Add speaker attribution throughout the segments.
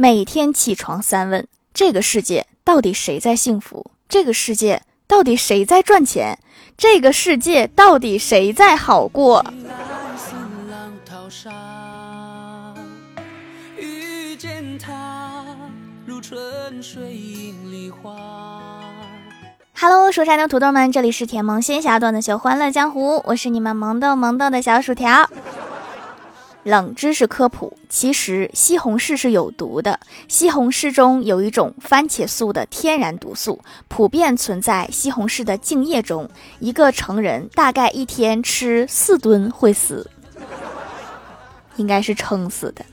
Speaker 1: 每天起床三问：这个世界到底谁在幸福？这个世界到底谁在赚钱？这个世界到底谁在好过？Hello，蜀山的土豆们，这里是甜萌仙侠段的秀欢乐江湖，我是你们萌豆萌豆的小薯条。冷知识科普：其实西红柿是有毒的。西红柿中有一种番茄素的天然毒素，普遍存在西红柿的茎叶中。一个成人大概一天吃四吨会死，应该是撑死的。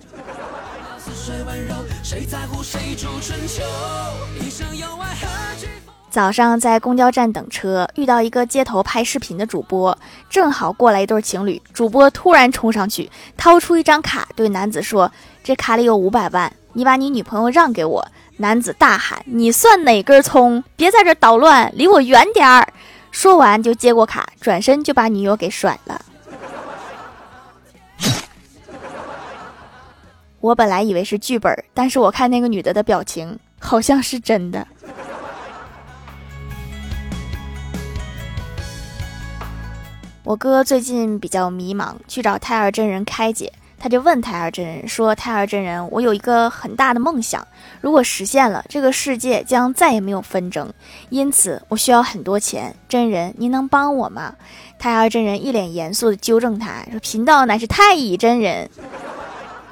Speaker 1: 早上在公交站等车，遇到一个街头拍视频的主播，正好过来一对情侣。主播突然冲上去，掏出一张卡，对男子说：“这卡里有五百万，你把你女朋友让给我。”男子大喊：“你算哪根葱？别在这捣乱，离我远点儿！”说完就接过卡，转身就把女友给甩了。我本来以为是剧本，但是我看那个女的的表情，好像是真的。我哥最近比较迷茫，去找胎儿真人开解。他就问胎儿真人说：“胎儿真人，我有一个很大的梦想，如果实现了，这个世界将再也没有纷争。因此，我需要很多钱。真人，您能帮我吗？”胎儿真人一脸严肃地纠正他说：“贫道乃是太乙真人。”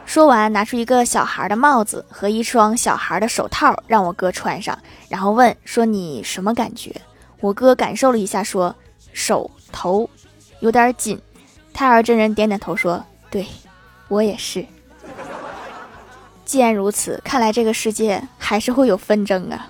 Speaker 1: 说完，拿出一个小孩的帽子和一双小孩的手套，让我哥穿上，然后问说：“你什么感觉？”我哥感受了一下，说：“手头。”有点紧，胎儿真人点点头说：“对，我也是。”既然如此，看来这个世界还是会有纷争啊。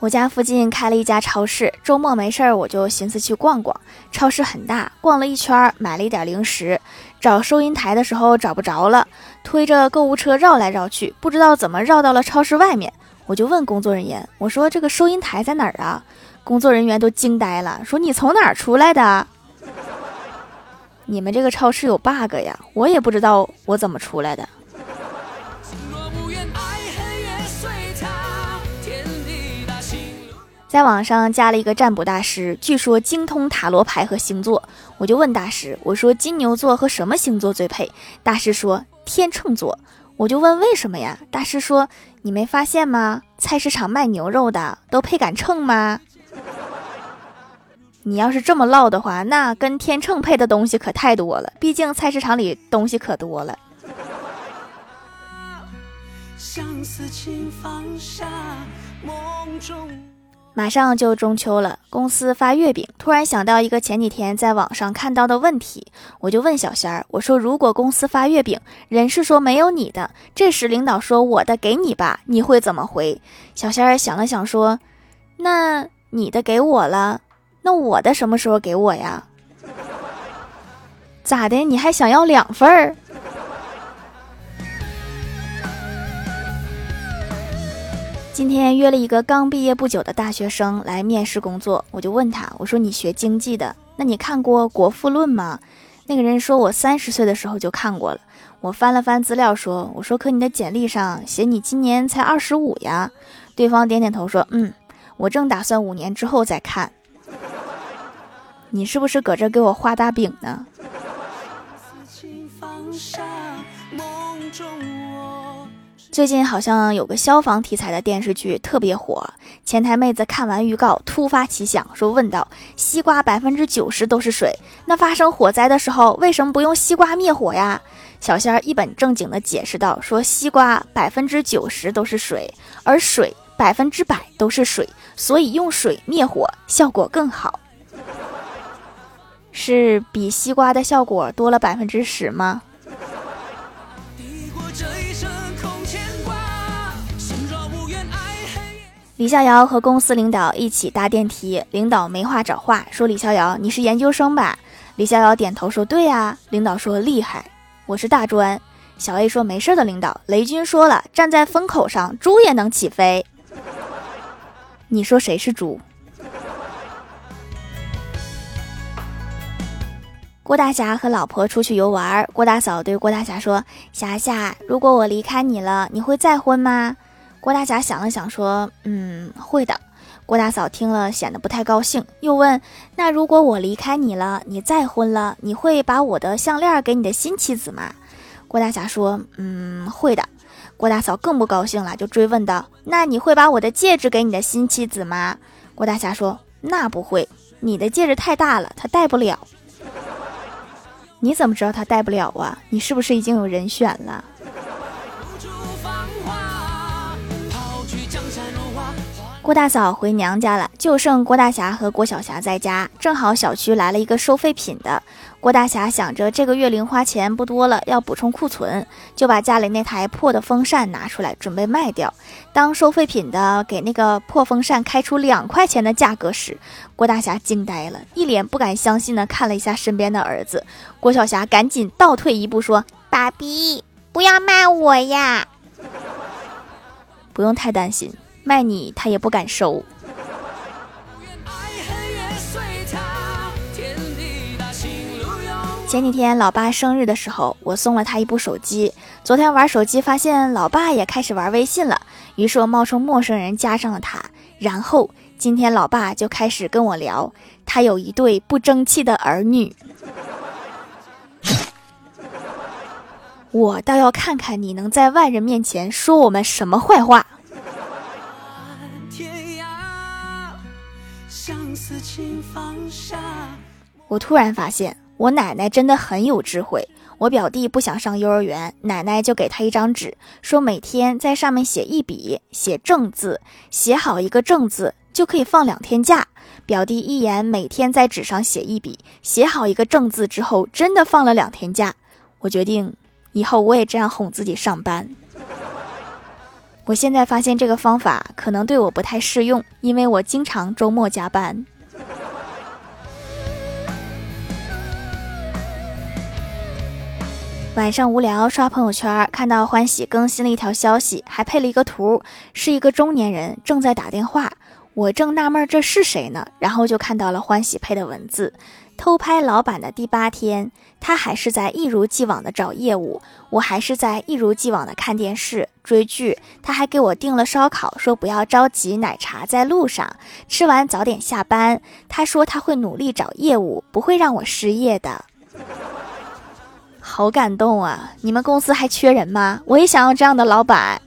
Speaker 1: 我家附近开了一家超市，周末没事儿我就寻思去逛逛。超市很大，逛了一圈，买了一点零食，找收银台的时候找不着了，推着购物车绕来绕去，不知道怎么绕到了超市外面。我就问工作人员：“我说这个收银台在哪儿啊？”工作人员都惊呆了，说：“你从哪儿出来的？你们这个超市有 bug 呀！我也不知道我怎么出来的。”在网上加了一个占卜大师，据说精通塔罗牌和星座。我就问大师：“我说金牛座和什么星座最配？”大师说：“天秤座。”我就问为什么呀？大师说。你没发现吗？菜市场卖牛肉的都配杆秤吗？你要是这么唠的话，那跟天秤配的东西可太多了。毕竟菜市场里东西可多了。相思情放下，梦中马上就中秋了，公司发月饼，突然想到一个前几天在网上看到的问题，我就问小仙儿：“我说如果公司发月饼，人事说没有你的，这时领导说我的给你吧，你会怎么回？”小仙儿想了想说：“那你的给我了，那我的什么时候给我呀？咋的？你还想要两份儿？”今天约了一个刚毕业不久的大学生来面试工作，我就问他，我说你学经济的，那你看过《国富论》吗？那个人说我三十岁的时候就看过了。我翻了翻资料，说，我说可你的简历上写你今年才二十五呀。对方点点头说，嗯，我正打算五年之后再看。你是不是搁这给我画大饼呢？最近好像有个消防题材的电视剧特别火，前台妹子看完预告突发奇想，说问道：“西瓜百分之九十都是水，那发生火灾的时候为什么不用西瓜灭火呀？”小仙儿一本正经的解释道：“说西瓜百分之九十都是水，而水百分之百都是水，所以用水灭火效果更好，是比西瓜的效果多了百分之十吗？”李逍遥和公司领导一起搭电梯，领导没话找话，说：“李逍遥，你是研究生吧？”李逍遥点头说：“对呀。”领导说：“厉害，我是大专。”小 A 说：“没事的，领导。雷军说了，站在风口上，猪也能起飞。你说谁是猪？”郭大侠和老婆出去游玩，郭大嫂对郭大侠说：“侠侠，如果我离开你了，你会再婚吗？”郭大侠想了想说：“嗯，会的。”郭大嫂听了显得不太高兴，又问：“那如果我离开你了，你再婚了，你会把我的项链给你的新妻子吗？”郭大侠说：“嗯，会的。”郭大嫂更不高兴了，就追问道：“那你会把我的戒指给你的新妻子吗？”郭大侠说：“那不会，你的戒指太大了，她戴不了。”你怎么知道她戴不了啊？你是不是已经有人选了？郭大嫂回娘家了，就剩郭大侠和郭小霞在家。正好小区来了一个收废品的，郭大侠想着这个月零花钱不多了，要补充库存，就把家里那台破的风扇拿出来准备卖掉。当收废品的给那个破风扇开出两块钱的价格时，郭大侠惊呆了，一脸不敢相信的看了一下身边的儿子。郭小霞赶紧倒退一步说：“爸比，不要卖我呀！不用太担心。”卖你，他也不敢收。前几天老爸生日的时候，我送了他一部手机。昨天玩手机发现老爸也开始玩微信了，于是我冒充陌生人加上了他。然后今天老爸就开始跟我聊，他有一对不争气的儿女。我倒要看看你能在外人面前说我们什么坏话。我突然发现，我奶奶真的很有智慧。我表弟不想上幼儿园，奶奶就给他一张纸，说每天在上面写一笔，写正字，写好一个正字就可以放两天假。表弟一言，每天在纸上写一笔，写好一个正字之后，真的放了两天假。我决定以后我也这样哄自己上班。我现在发现这个方法可能对我不太适用，因为我经常周末加班。晚上无聊刷朋友圈，看到欢喜更新了一条消息，还配了一个图，是一个中年人正在打电话。我正纳闷这是谁呢，然后就看到了欢喜配的文字：偷拍老板的第八天，他还是在一如既往的找业务，我还是在一如既往的看电视追剧。他还给我订了烧烤，说不要着急，奶茶在路上，吃完早点下班。他说他会努力找业务，不会让我失业的。好感动啊！你们公司还缺人吗？我也想要这样的老板。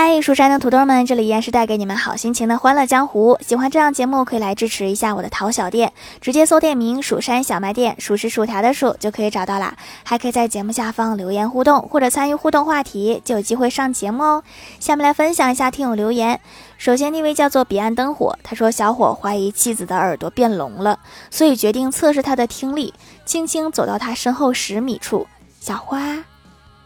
Speaker 1: 嗨，蜀山的土豆们，这里依然是带给你们好心情的欢乐江湖。喜欢这样节目，可以来支持一下我的淘小店，直接搜店名“蜀山小卖店”，数是薯条的数就可以找到啦。还可以在节目下方留言互动，或者参与互动话题，就有机会上节目哦。下面来分享一下听友留言。首先，那位叫做彼岸灯火，他说小伙怀疑妻子的耳朵变聋了，所以决定测试他的听力，轻轻走到他身后十米处，小花，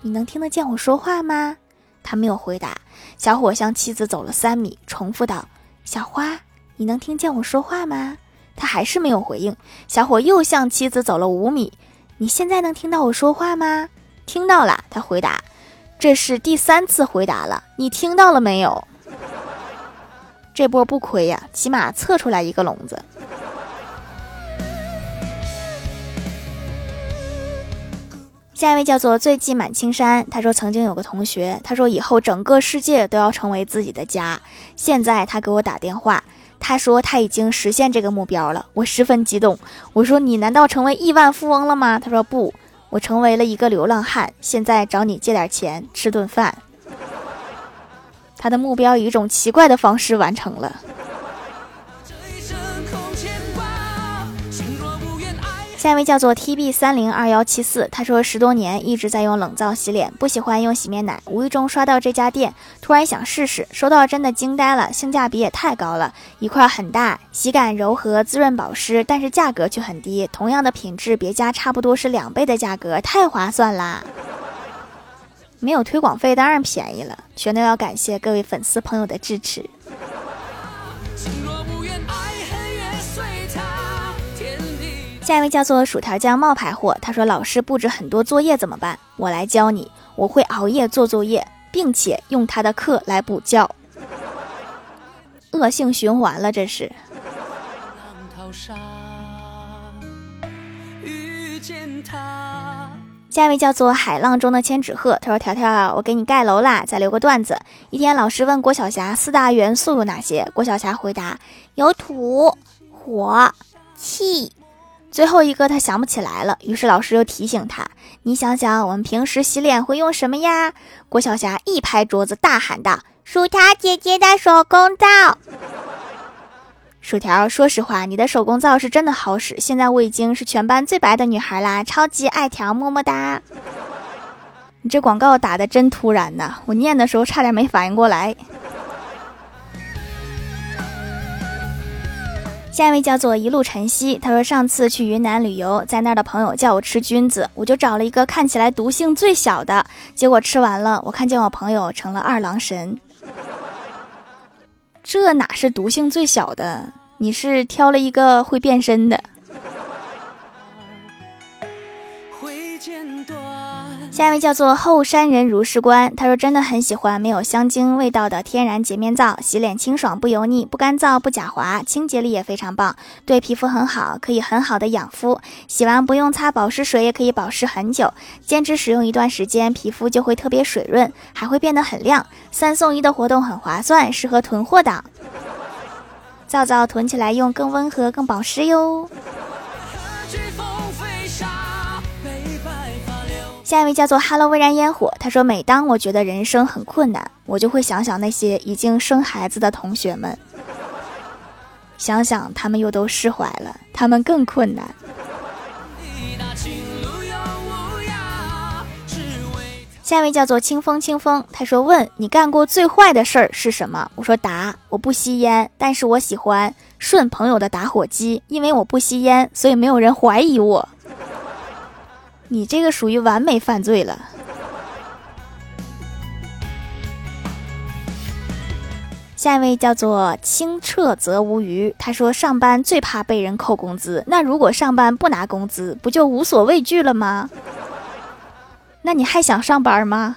Speaker 1: 你能听得见我说话吗？他没有回答。小伙向妻子走了三米，重复道：“小花，你能听见我说话吗？”他还是没有回应。小伙又向妻子走了五米，“你现在能听到我说话吗？”听到了，他回答。这是第三次回答了，你听到了没有？这波不亏呀，起码测出来一个聋子。下一位叫做醉迹满青山，他说曾经有个同学，他说以后整个世界都要成为自己的家。现在他给我打电话，他说他已经实现这个目标了，我十分激动。我说你难道成为亿万富翁了吗？他说不，我成为了一个流浪汉，现在找你借点钱吃顿饭。他的目标以一种奇怪的方式完成了。下一位叫做 T B 三零二幺七四，他说十多年一直在用冷皂洗脸，不喜欢用洗面奶。无意中刷到这家店，突然想试试，收到真的惊呆了，性价比也太高了，一块很大，洗感柔和，滋润保湿，但是价格却很低，同样的品质，别家差不多是两倍的价格，太划算啦！没有推广费当然便宜了，全都要感谢各位粉丝朋友的支持。下一位叫做薯条酱冒牌货，他说：“老师布置很多作业怎么办？我来教你，我会熬夜做作业，并且用他的课来补觉。恶性循环了，这是。下一位叫做海浪中的千纸鹤，他说：“条条啊，我给你盖楼啦。”再留个段子。一天，老师问郭晓霞四大元素有哪些，郭晓霞回答：有土、火、气。最后一个他想不起来了，于是老师又提醒他：“你想想，我们平时洗脸会用什么呀？”郭晓霞一拍桌子，大喊道：“薯条姐姐的手工皂。”薯条，说实话，你的手工皂是真的好使。现在我已经是全班最白的女孩啦，超级爱条，么么哒。你这广告打的真突然呐，我念的时候差点没反应过来。下一位叫做一路晨曦，他说上次去云南旅游，在那儿的朋友叫我吃菌子，我就找了一个看起来毒性最小的，结果吃完了，我看见我朋友成了二郎神。这哪是毒性最小的？你是挑了一个会变身的。下一位叫做后山人如是观，他说真的很喜欢没有香精味道的天然洁面皂，洗脸清爽不油腻，不干燥不假滑，清洁力也非常棒，对皮肤很好，可以很好的养肤。洗完不用擦保湿水也可以保湿很久，坚持使用一段时间，皮肤就会特别水润，还会变得很亮。三送一的活动很划算，适合囤货党。皂皂囤起来用，更温和更保湿哟。下一位叫做 Hello 微燃烟火，他说：“每当我觉得人生很困难，我就会想想那些已经生孩子的同学们，想想他们又都释怀了，他们更困难。”下一位叫做清风清风，他说：“问你干过最坏的事儿是什么？”我说：“答，我不吸烟，但是我喜欢顺朋友的打火机，因为我不吸烟，所以没有人怀疑我。”你这个属于完美犯罪了。下一位叫做清澈则无鱼，他说上班最怕被人扣工资，那如果上班不拿工资，不就无所畏惧了吗？那你还想上班吗？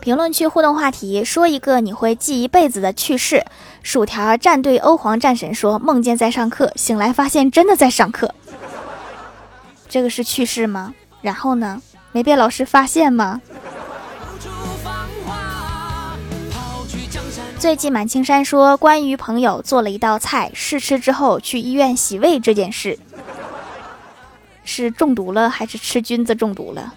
Speaker 1: 评论区互动话题：说一个你会记一辈子的趣事。薯条战队欧皇战神说：梦见在上课，醒来发现真的在上课。这个是趣事吗？然后呢？没被老师发现吗？最近满青山说，关于朋友做了一道菜试吃之后去医院洗胃这件事，是中毒了还是吃菌子中毒了？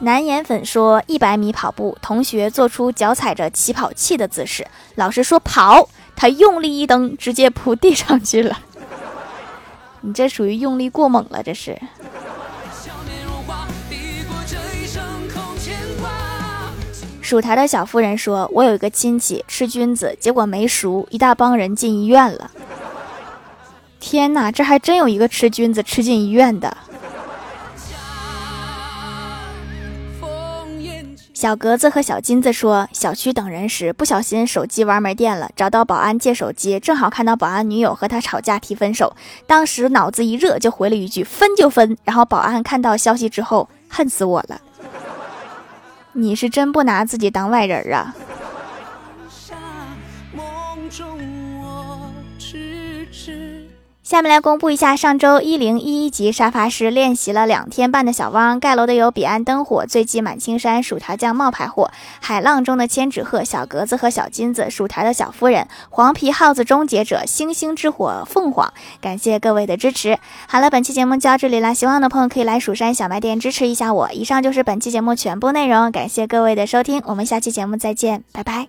Speaker 1: 南颜粉说：一百米跑步，同学做出脚踩着起跑器的姿势，老师说跑，他用力一蹬，直接扑地上去了。你这属于用力过猛了，这是。薯台的小夫人说：我有一个亲戚吃菌子，结果没熟，一大帮人进医院了。天哪，这还真有一个吃菌子吃进医院的。小格子和小金子说，小区等人时不小心手机玩没电了，找到保安借手机，正好看到保安女友和他吵架提分手，当时脑子一热就回了一句分就分。然后保安看到消息之后，恨死我了。你是真不拿自己当外人啊？下面来公布一下上周一零一一级沙发师练习了两天半的小汪盖楼的有彼岸灯火、醉骑满青山、薯条酱冒牌货、海浪中的千纸鹤、小格子和小金子、薯条的小夫人、黄皮耗子终结者、星星之火、凤凰。感谢各位的支持。好了，本期节目就到这里了，喜欢的朋友可以来蜀山小卖店支持一下我。以上就是本期节目全部内容，感谢各位的收听，我们下期节目再见，拜拜。